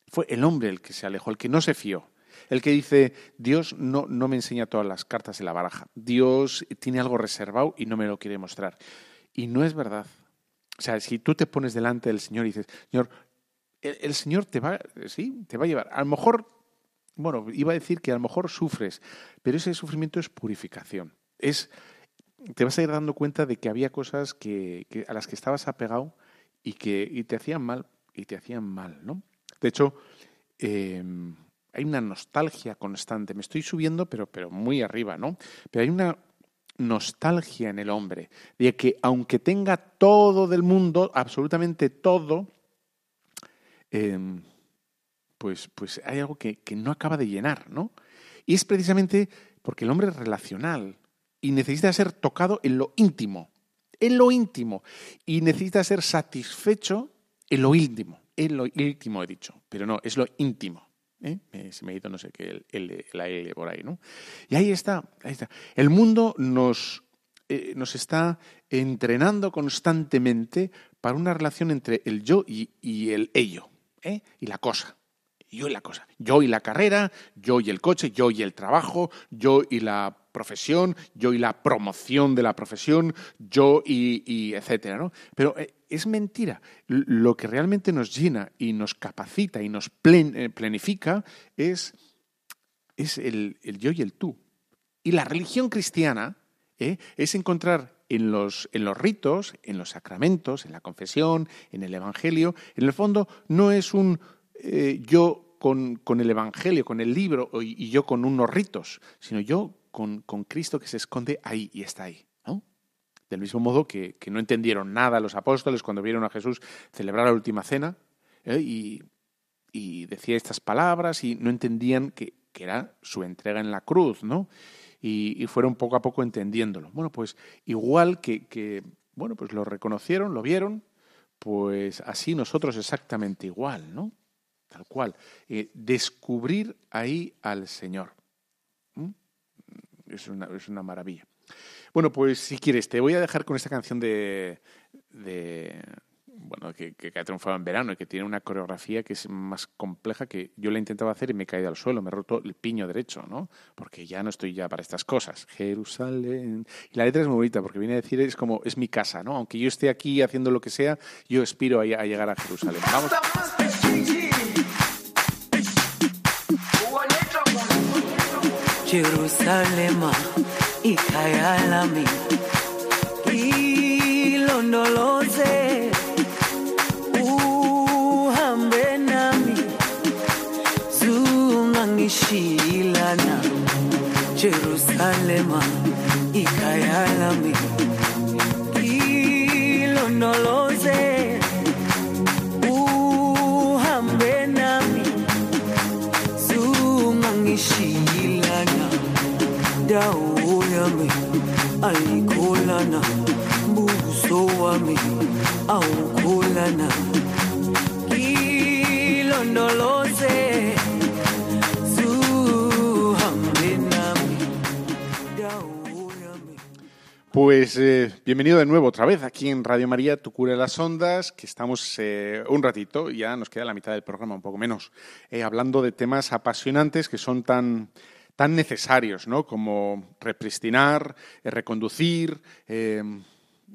Fue el hombre el que se alejó, el que no se fió, el que dice, Dios no, no me enseña todas las cartas de la baraja, Dios tiene algo reservado y no me lo quiere mostrar. Y no es verdad. O sea, si tú te pones delante del Señor y dices, Señor, el, Señor te va, sí, te va a llevar. A lo mejor, bueno, iba a decir que a lo mejor sufres, pero ese sufrimiento es purificación. Es, te vas a ir dando cuenta de que había cosas que, a las que estabas apegado y que y te hacían mal, y te hacían mal, ¿no? De hecho, em, hay una nostalgia constante. Me estoy subiendo, pero, pero muy arriba, ¿no? Pero hay una nostalgia en el hombre, de que aunque tenga todo del mundo, absolutamente todo, em, pues, pues hay algo que, que no acaba de llenar, ¿no? Y es precisamente porque el hombre es relacional y necesita ser tocado en lo íntimo, en lo íntimo, y necesita ser satisfecho en lo íntimo, en lo íntimo he dicho, pero no, es lo íntimo. ¿eh? Se me ha ido no sé qué, el, la L por ahí, ¿no? Y ahí está, ahí está. El mundo nos, eh, nos está entrenando constantemente para una relación entre el yo y, y el ello, ¿eh? y la cosa yo y la cosa. Yo y la carrera, yo y el coche, yo y el trabajo, yo y la profesión, yo y la promoción de la profesión, yo y, etcétera, ¿no? Pero eh, es mentira. Lo que realmente nos llena y nos capacita y nos eh, plenifica es, es el, yo y el tú. Y la religión cristiana ¿eh? es encontrar en los, en los ritos, en los sacramentos, en la confesión, en el Evangelio, en el fondo no es un eh, yo con, el Evangelio, con el libro y, yo con unos ritos, sino yo con, Cristo que se esconde ahí y está ahí. Del mismo modo que, no entendieron nada los apóstoles cuando vieron a Jesús celebrar la última cena ¿eh? y, decía estas palabras y no entendían que, era su entrega en la cruz, ¿no? Y, fueron poco a poco entendiéndolo. Bueno, pues igual que, que, bueno, pues lo reconocieron, lo vieron, pues así nosotros exactamente igual, ¿no? tal cual. Eh, descubrir ahí al Señor. Es, una, es, una, maravilla. Bueno, pues si quieres, te voy a dejar con esta canción de, de bueno, que, ha triunfado en verano y que tiene una coreografía que es más compleja que yo la intentaba hacer y me he caído al suelo, me he roto el piño derecho, ¿no? Porque ya no estoy ya para estas cosas. Jerusalén. Y la letra es muy bonita porque viene a decir, es como, es mi casa, ¿no? Aunque yo esté aquí haciendo lo que sea, yo aspiro a, llegar a Jerusalén. Vamos. Lami ilondoloze Jerusalema ikhaya lami ilondoloze uhambe nami. Zungangishilana dawo yami ayikholana buso wami awukholana ilondoloze Pues eh, bienvenido de nuevo otra vez aquí en Radio María, Tu Cura de las Ondas, que estamos eh, un ratito, ya nos queda la mitad del programa, un poco menos, eh, hablando de temas apasionantes que son tan, tan necesarios, ¿no? Como repristinar, reconducir,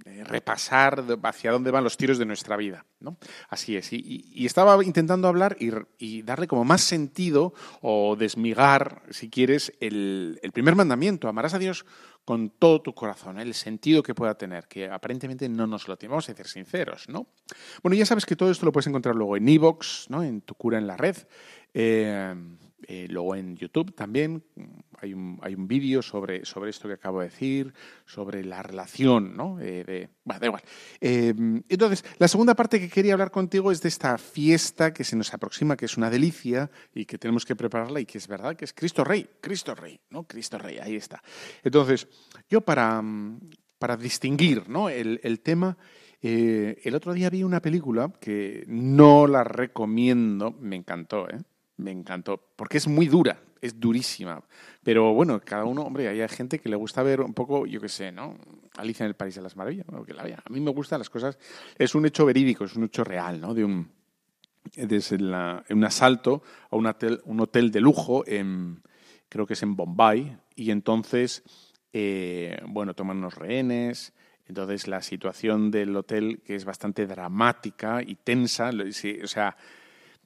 eh, repasar hacia dónde van los tiros de nuestra vida, ¿no? Así es. Y, estaba intentando hablar y, darle como más sentido o desmigar, si quieres, el, primer mandamiento. Amarás a Dios con todo tu corazón, el sentido que pueda tener, que aparentemente no nos lo tenemos, a ser sinceros, ¿no? Bueno, ya sabes que todo esto lo puedes encontrar luego en Evox, ¿no? En Tu Cura en la Red. Eh, luego en YouTube también hay un, hay un vídeo sobre, sobre esto que acabo de decir, sobre la relación, ¿no? Eh, de, bueno, da igual. Eh, entonces, la segunda parte que quería hablar contigo es de esta fiesta que se nos aproxima, que es una delicia y que tenemos que prepararla y que es verdad que es Cristo Rey, Cristo Rey, ¿no? Cristo Rey, ahí está. Entonces, yo para, para distinguir ¿no? el, el tema... el otro día vi una película que no la recomiendo, me encantó, ¿eh? Me encantó, porque es muy dura, es durísima. Pero bueno, cada uno, hombre, hay gente que le gusta ver un poco, yo qué sé, ¿no? Alicia en el País de las Maravillas, que la A mí me gustan las cosas, es un hecho verídico, es un hecho real, ¿no? De un, desde un asalto a un hotel, un hotel de lujo, en, creo que es en Bombay, y entonces, eh, bueno, toman unos rehenes, entonces la situación del hotel, que es bastante dramática y tensa, o sea,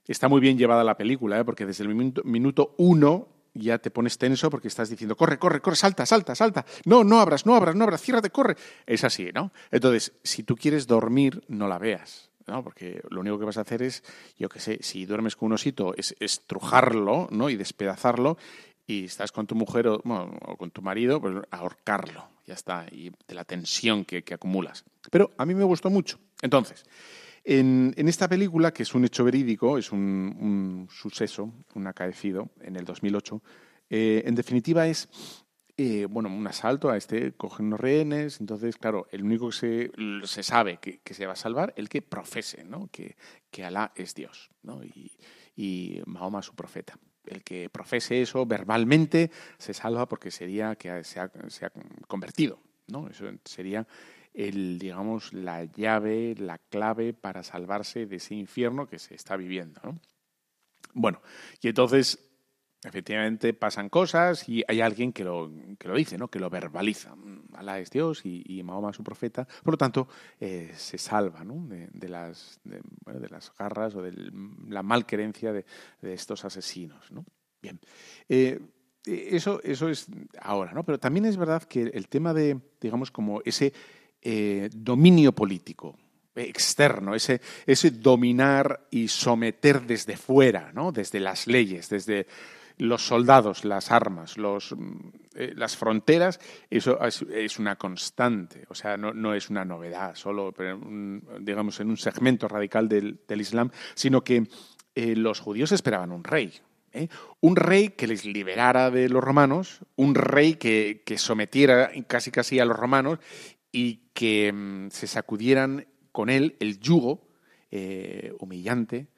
Está muy bien llevada la película, ¿eh? porque desde el minuto, uno ya te pones tenso porque estás diciendo, corre, corre, corre, salta, salta, salta. No, no abras, no abras, no abras, ciérrate, corre. Es así, ¿no? Entonces, si tú quieres dormir, no la veas. ¿no? Porque lo único que vas a hacer es, yo qué sé, si duermes con un osito, es estrujarlo, ¿no? Y despedazarlo, y estás con tu mujer o, con tu marido, pues ahorcarlo, ya está, y de la tensión que, acumulas. Pero a mí me gustó mucho. Entonces, en, esta película, que es un hecho verídico, es un, suceso, un acaecido en el 2008, eh, en definitiva es eh, bueno, un asalto a este, cogen los rehenes, entonces, claro, el único que se, se sabe que, se va a salvar, el que profese, ¿no? Que, que Alá es Dios, ¿no? Y, y Mahoma su profeta. El que profese eso verbalmente se salva porque sería que se ha, se ha convertido, ¿no? Eso sería el, digamos, la llave, la clave para salvarse de ese infierno que se está viviendo, ¿no? Bueno, y entonces efectivamente pasan cosas y hay alguien que lo, que lo dice, ¿no? que lo verbaliza. Alá es Dios y, Mahoma es su profeta. Por lo tanto, eh, se salva ¿no? de, las, de, las garras o de la malquerencia de, de estos asesinos. ¿no? Bien. Eh, eso, eso es ahora, ¿no? Pero también es verdad que el tema de, digamos, como ese eh, dominio político, externo, ese, ese dominar y someter desde fuera, ¿no? desde las leyes, desde los soldados, las armas, los, mm, eh, las fronteras, eso es, una constante, o sea, no, es una novedad solo, digamos, en un segmento radical del, Islam, sino que eh, los judíos esperaban un rey. ¿eh? Un rey que les liberara de los romanos, un rey que, sometiera casi casi a los romanos y que mm, se sacudieran con él el yugo humillante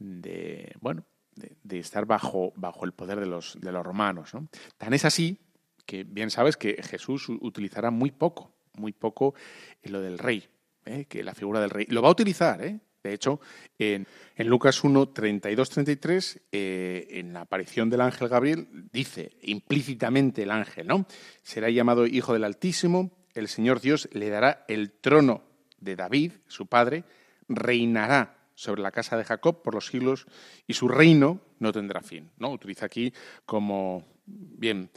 de, bueno, de, estar bajo, bajo el poder de los, de los romanos. Tan es así que bien sabes que Jesús utilizará muy poco, muy poco en lo del rey, ¿eh? que la figura del rey. Lo va a utilizar, ¿eh? De hecho, en, en Lucas 1, 32, 33, en la aparición del ángel Gabriel, dice implícitamente el ángel, ¿no? Será llamado Hijo del Altísimo, el Señor Dios le dará el trono de David, su padre, reinará sobre la casa de Jacob por los siglos y su reino no tendrá fin. ¿no? Utiliza aquí como, bien,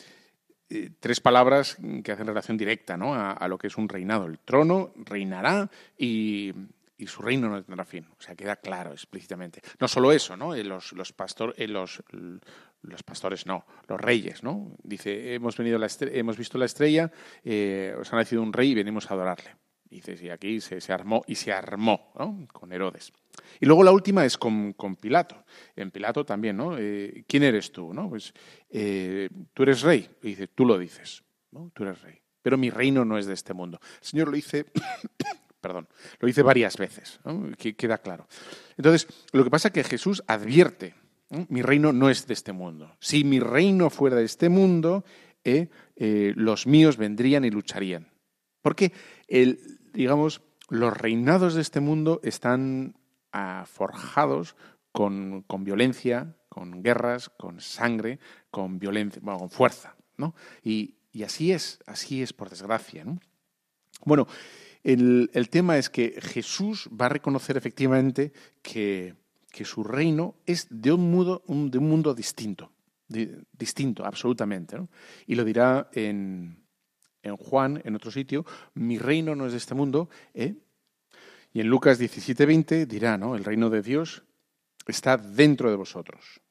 eh, tres palabras que hacen relación directa ¿no? a, lo que es un reinado. El trono reinará y, su reino no tendrá fin. O sea, queda claro explícitamente. No solo eso, ¿no? Eh, los, los, eh, los, los pastores no, los reyes, ¿no? Dice, hemos, venido la hemos visto la estrella, os ha nacido un rey y venimos a adorarle. Dice, y aquí se, se armó y se armó ¿no? con Herodes. Y luego la última es con, Pilato. En Pilato también, ¿no? Eh, ¿Quién eres tú? ¿no? Pues eh, tú eres rey. Y dice, tú lo dices, ¿no? Tú eres rey. Pero mi reino no es de este mundo. El Señor lo dice, perdón, lo dice varias veces, queda claro. Entonces, lo que pasa es que Jesús advierte, mi reino no es de este mundo. Si mi reino fuera de este mundo, eh, los míos vendrían y lucharían. Porque, digamos, los reinados de este mundo están forjados con, violencia, con guerras, con sangre, con violencia, con fuerza, ¿no? Y, así es, así es por desgracia, ¿no? Bueno, el, tema es que Jesús va a reconocer efectivamente que, su reino es de un mundo, de un mundo distinto, distinto, absolutamente. Y lo dirá en, en Juan, en otro sitio, mi reino no es de este mundo, ¿eh? Y en Lucas 17:20 dirá, ¿no? El reino de Dios está dentro de vosotros.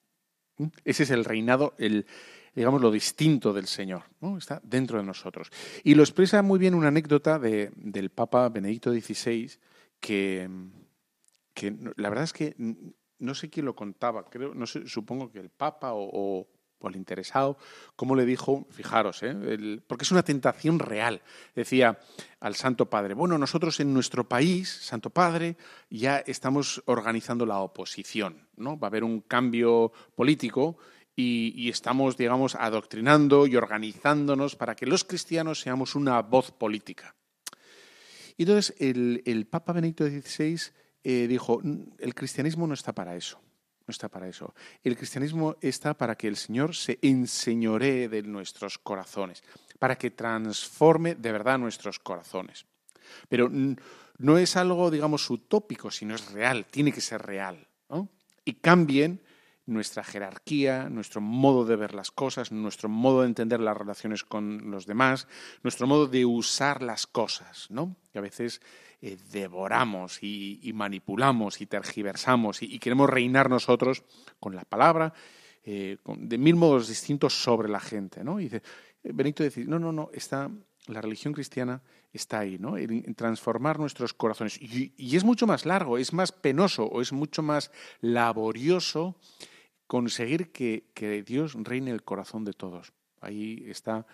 Ese es el reinado, el, digamos, lo distinto del Señor. Está dentro de nosotros. Y lo expresa muy bien una anécdota de, del Papa Benedicto XVI que, que la verdad es que no sé quién lo contaba, creo, no sé, supongo que el Papa o al interesado, como le dijo, fijaros, ¿eh? porque es una tentación real. Decía al Santo Padre, bueno, nosotros en nuestro país, Santo Padre, ya estamos organizando la oposición, ¿no? Va a haber un cambio político y, estamos, digamos, adoctrinando y organizándonos para que los cristianos seamos una voz política. Y entonces el, Papa Benedicto XVI eh, dijo, el cristianismo no está para eso no está para eso. El cristianismo está para que el Señor se enseñoree de nuestros corazones, para que transforme de verdad nuestros corazones. Pero no es algo, digamos, utópico, sino es real, tiene que ser real. Y cambien nuestra jerarquía, nuestro modo de ver las cosas, nuestro modo de entender las relaciones con los demás, nuestro modo de usar las cosas, ¿no? Que a veces eh, devoramos y, manipulamos y tergiversamos y, queremos reinar nosotros con la palabra, eh, de mil modos distintos sobre la gente, ¿no? Y dice, eh, Benito dice, no, no, no, está, la religión cristiana está ahí, ¿no? En, transformar nuestros corazones. Y, y, es mucho más largo, es más penoso o es mucho más laborioso conseguir que, Dios reine el corazón de todos. Ahí está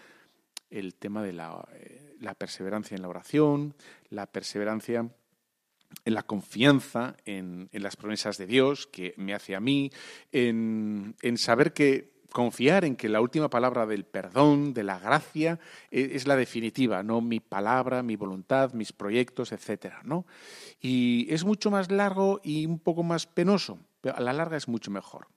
el tema de eh, la, perseverancia en la oración, la perseverancia en la confianza en, las promesas de Dios que me hace a mí, en, saber que confiar en que la última palabra del perdón, de la gracia, es, es, la definitiva, no mi palabra, mi voluntad, mis proyectos, etcétera, ¿no? Y es mucho más largo y un poco más penoso, pero a la larga es mucho mejor.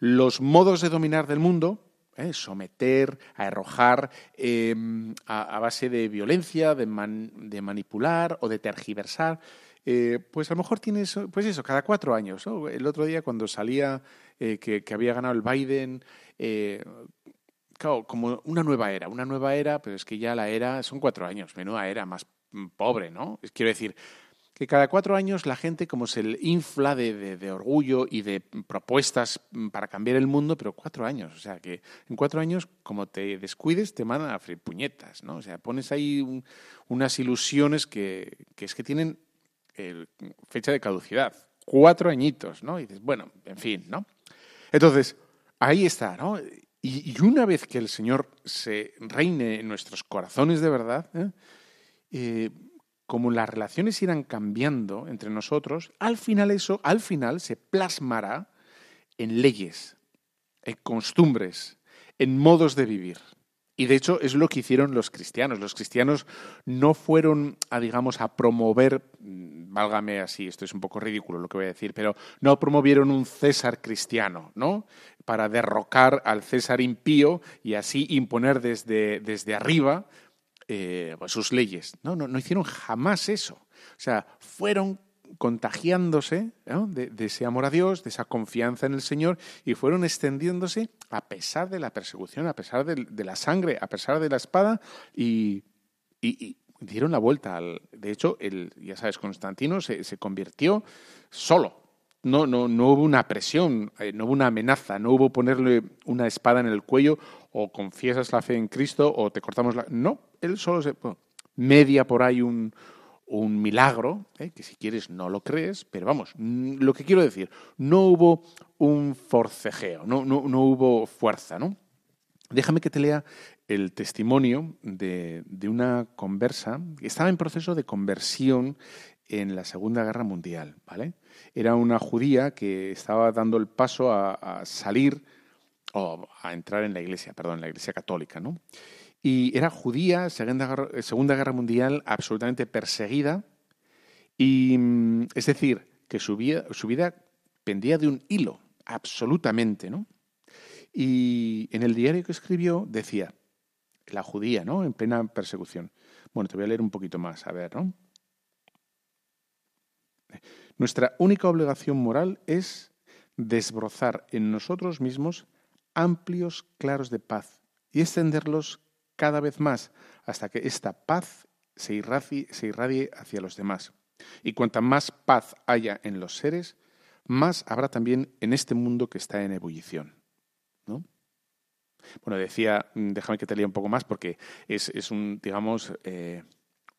Los modos de dominar del mundo, ¿eh? someter, arrojar em, a, base de violencia, de, manipular o de tergiversar, eh, pues a lo mejor tienes, pues eso, cada cuatro años. El otro día cuando salía eh, que, había ganado el Biden, claro, como una nueva era, una nueva era, pero es que ya la era, son cuatro años, menuda era, más pobre, ¿no? Quiero decir, que cada cuatro años la gente como se infla de, orgullo y de propuestas para cambiar el mundo, pero cuatro años, o sea que en cuatro años como te descuides te mandan a puñetas, ¿no? O sea, pones ahí unas ilusiones que, es que tienen fecha de caducidad, cuatro añitos, ¿no? Y dices, bueno, en fin, ¿no? Entonces, ahí está, ¿no? Y, una vez que el Señor se reine en nuestros corazones de verdad, ¿eh? eh como las relaciones irán cambiando entre nosotros, al final eso, al final se plasmará en leyes, en costumbres, en modos de vivir. Y de hecho es lo que hicieron los cristianos. Los cristianos no fueron a, digamos, a promover, mm, válgame así, esto es un poco ridículo lo que voy a decir, pero no promovieron un César cristiano, ¿no? Para derrocar al César impío y así imponer desde, desde arriba eh, pues sus leyes. No, no, no hicieron jamás eso. O sea, fueron contagiándose de, ese amor a Dios, de esa confianza en el Señor, y fueron extendiéndose a pesar de la persecución, a pesar de, la sangre, a pesar de la espada, y, dieron la vuelta. Al, de hecho, el, ya sabes, Constantino se, se convirtió solo. No, no, no hubo una presión, eh, no hubo una amenaza, no hubo ponerle una espada en el cuello o confiesas la fe en Cristo o te cortamos la... No, él solo se... media por ahí un, un milagro, ¿eh? que si quieres no lo crees, pero vamos, lo que quiero decir, no hubo un forcejeo, no, no, no hubo fuerza, ¿no? Déjame que te lea el testimonio de, de, una conversa estaba en proceso de conversión en la Segunda Guerra Mundial, ¿vale? Era una judía que estaba dando el paso a, salir o a entrar en la iglesia, perdón, en la iglesia católica, ¿no? Y era judía, Segunda Guerra, Segunda Guerra Mundial, absolutamente perseguida. Y mm, es decir, que su vida, su vida pendía de un hilo, absolutamente, ¿no? Y en el diario que escribió decía, la judía, ¿no? En plena persecución. Bueno, te voy a leer un poquito más, a ver, ¿no? Nuestra única obligación moral es desbrozar en nosotros mismos amplios claros de paz y extenderlos cada vez más hasta que esta paz se irradie, hacia los demás. Y cuanta más paz haya en los seres, más habrá también en este mundo que está en ebullición. ¿no? Bueno, decía, déjame que te lea un poco más porque es, un, digamos, eh,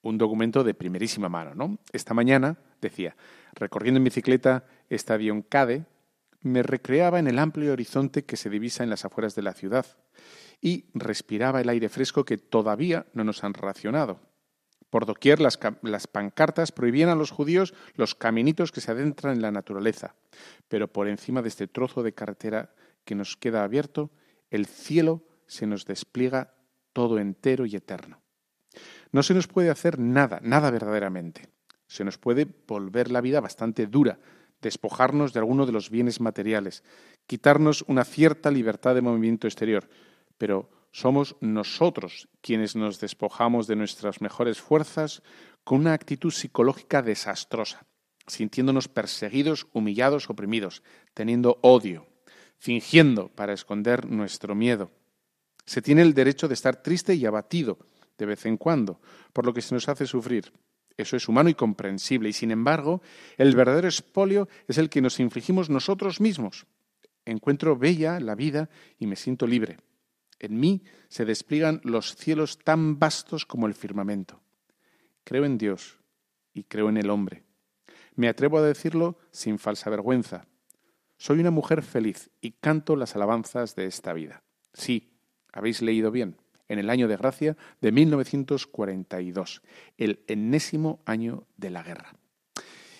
un documento de primerísima mano. ¿no? Esta mañana, decía, recorriendo en bicicleta Estadio Cade, me recreaba en el amplio horizonte que se divisa en las afueras de la ciudad y respiraba el aire fresco que todavía no nos han racionado. Por doquier las, pancartas prohibían a los judíos los caminitos que se adentran en la naturaleza, pero por encima de este trozo de carretera que nos queda abierto, el cielo se nos despliega todo entero y eterno. No se nos puede hacer nada, nada verdaderamente. Se nos puede volver la vida bastante dura, despojarnos de alguno de los bienes materiales, quitarnos una cierta libertad de movimiento exterior, pero somos nosotros quienes nos despojamos de nuestras mejores fuerzas con una actitud psicológica desastrosa, sintiéndonos perseguidos, humillados, oprimidos, teniendo odio, fingiendo para esconder nuestro miedo. Se tiene el derecho de estar triste y abatido de vez en cuando, por lo que se nos hace sufrir. Eso es humano y comprensible, y sin embargo, el verdadero espolio es el que nos infligimos nosotros mismos. Encuentro bella la vida y me siento libre. En mí se despliegan los cielos tan vastos como el firmamento. Creo en Dios y creo en el hombre. Me atrevo a decirlo sin falsa vergüenza. Soy una mujer feliz y canto las alabanzas de esta vida. Sí, habéis leído bien en el año de gracia de 1942, el enésimo año de la guerra.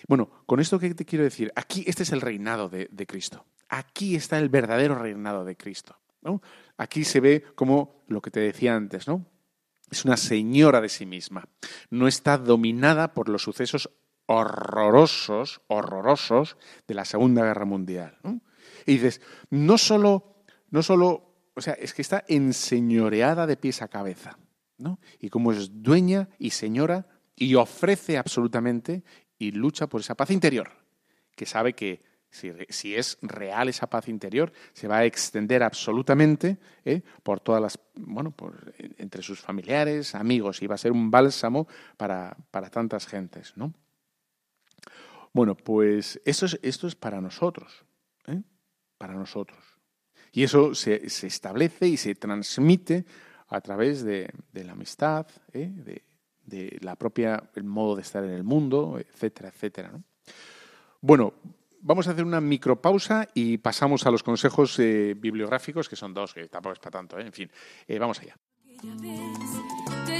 Bueno, con esto que te quiero decir, aquí este es el reinado de, Cristo. Aquí está el verdadero reinado de Cristo. Aquí se ve como lo que te decía antes, ¿no? Es una señora de sí misma. No está dominada por los sucesos horrorosos, horrorosos de la Segunda Guerra Mundial. Y dices, no solo, no solo o sea, es que está enseñoreada de pies a cabeza, ¿no? Y como es dueña y señora y ofrece absolutamente y lucha por esa paz interior, que sabe que si, es real esa paz interior, se va a extender absolutamente ¿eh? por todas las, bueno, por, entre sus familiares, amigos, y va a ser un bálsamo para, para tantas gentes, ¿no? Bueno, pues esto es, esto es para nosotros, ¿eh? para nosotros. Y eso se, establece y se transmite a través de, la amistad, ¿eh? de, la propia el modo de estar en el mundo, etcétera, etcétera. Bueno, vamos a hacer una micropausa y pasamos a los consejos eh, bibliográficos, que son dos, que tampoco es para tanto, ¿eh? en fin, vamos allá.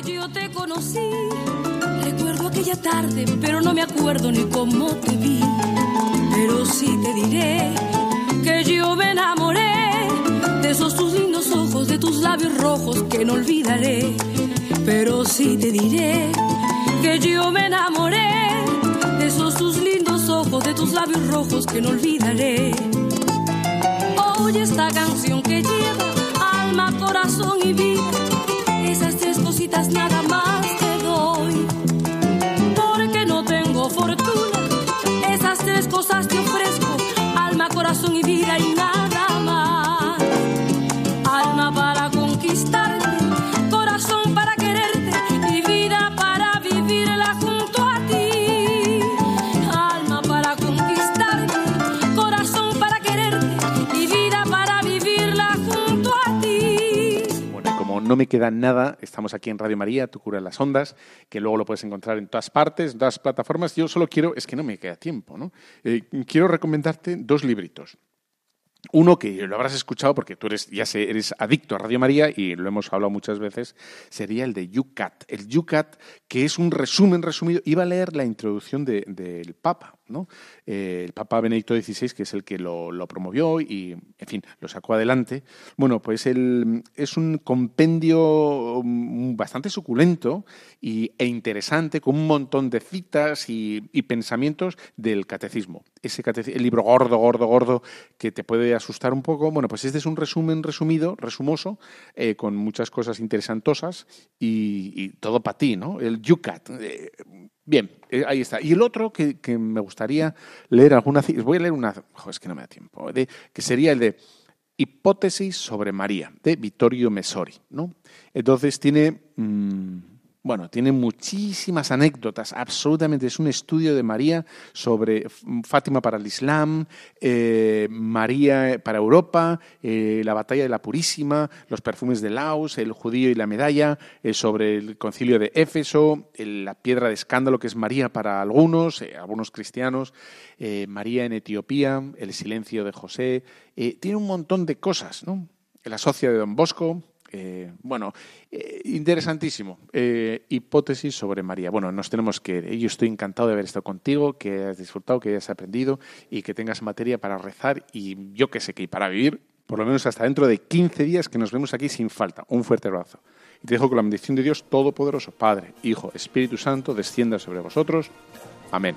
Yo te conocí, recuerdo aquella tarde, pero no me acuerdo ni cómo te vi. Pero sí te diré que yo me enamoré de esos tus lindos ojos, de tus labios rojos que no olvidaré. Pero sí te diré que yo me enamoré de esos tus lindos ojos, de tus labios rojos que no olvidaré. Oye esta canción que lleva alma, corazón y vida, esas tres cositas nada no me queda nada. Estamos aquí en Radio María, Tu Cura las Ondas, que luego lo puedes encontrar en todas partes, en todas plataformas. Yo solo quiero, es que no me queda tiempo, ¿no? Eh, quiero recomendarte dos libritos. Uno que lo habrás escuchado porque tú eres, ya sé, eres adicto a Radio María y lo hemos hablado muchas veces, sería el de Yucat. El Yucat, que es un resumen resumido, iba a leer la introducción del Papa, Eh, el Papa Benedicto XVI, que es el que lo, promovió y, en fin, lo sacó adelante. Bueno, pues es un compendio mm, bastante suculento y, e interesante, con un montón de citas y, pensamientos del catecismo. Ese el libro gordo, gordo, gordo, que te puede asustar un poco. Bueno, pues este es un resumen resumido, resumoso, eh, con muchas cosas interesantosas y, todo para ti, ¿no? El Yucat. Eh, bien, eh, ahí está. Y el otro que, me gustaría leer alguna... Voy a leer una... es que no me da tiempo. que sería el de Hipótesis sobre María, de Vittorio Messori, ¿no? Entonces tiene... Mm, bueno, tiene muchísimas anécdotas, absolutamente. Es un estudio de María sobre Fátima para el Islam, eh, María para Europa, eh, la batalla de la Purísima, los perfumes de Laos, el judío y la medalla, eh, sobre el concilio de Éfeso, la piedra de escándalo que es María para algunos, algunos cristianos, María en Etiopía, el silencio de José. tiene un montón de cosas, ¿no? La socia de Don Bosco, eh, bueno, eh, interesantísimo. Eh, hipótesis sobre María. Bueno, nos tenemos que Yo estoy encantado de haber estado contigo, que has disfrutado, que hayas aprendido y que tengas materia para rezar y yo que sé que para vivir, por lo menos hasta dentro de 15 días que nos vemos aquí sin falta. Un fuerte abrazo. Y te dejo con la bendición de Dios Todopoderoso, Padre, Hijo, Espíritu Santo, descienda sobre vosotros. Amén.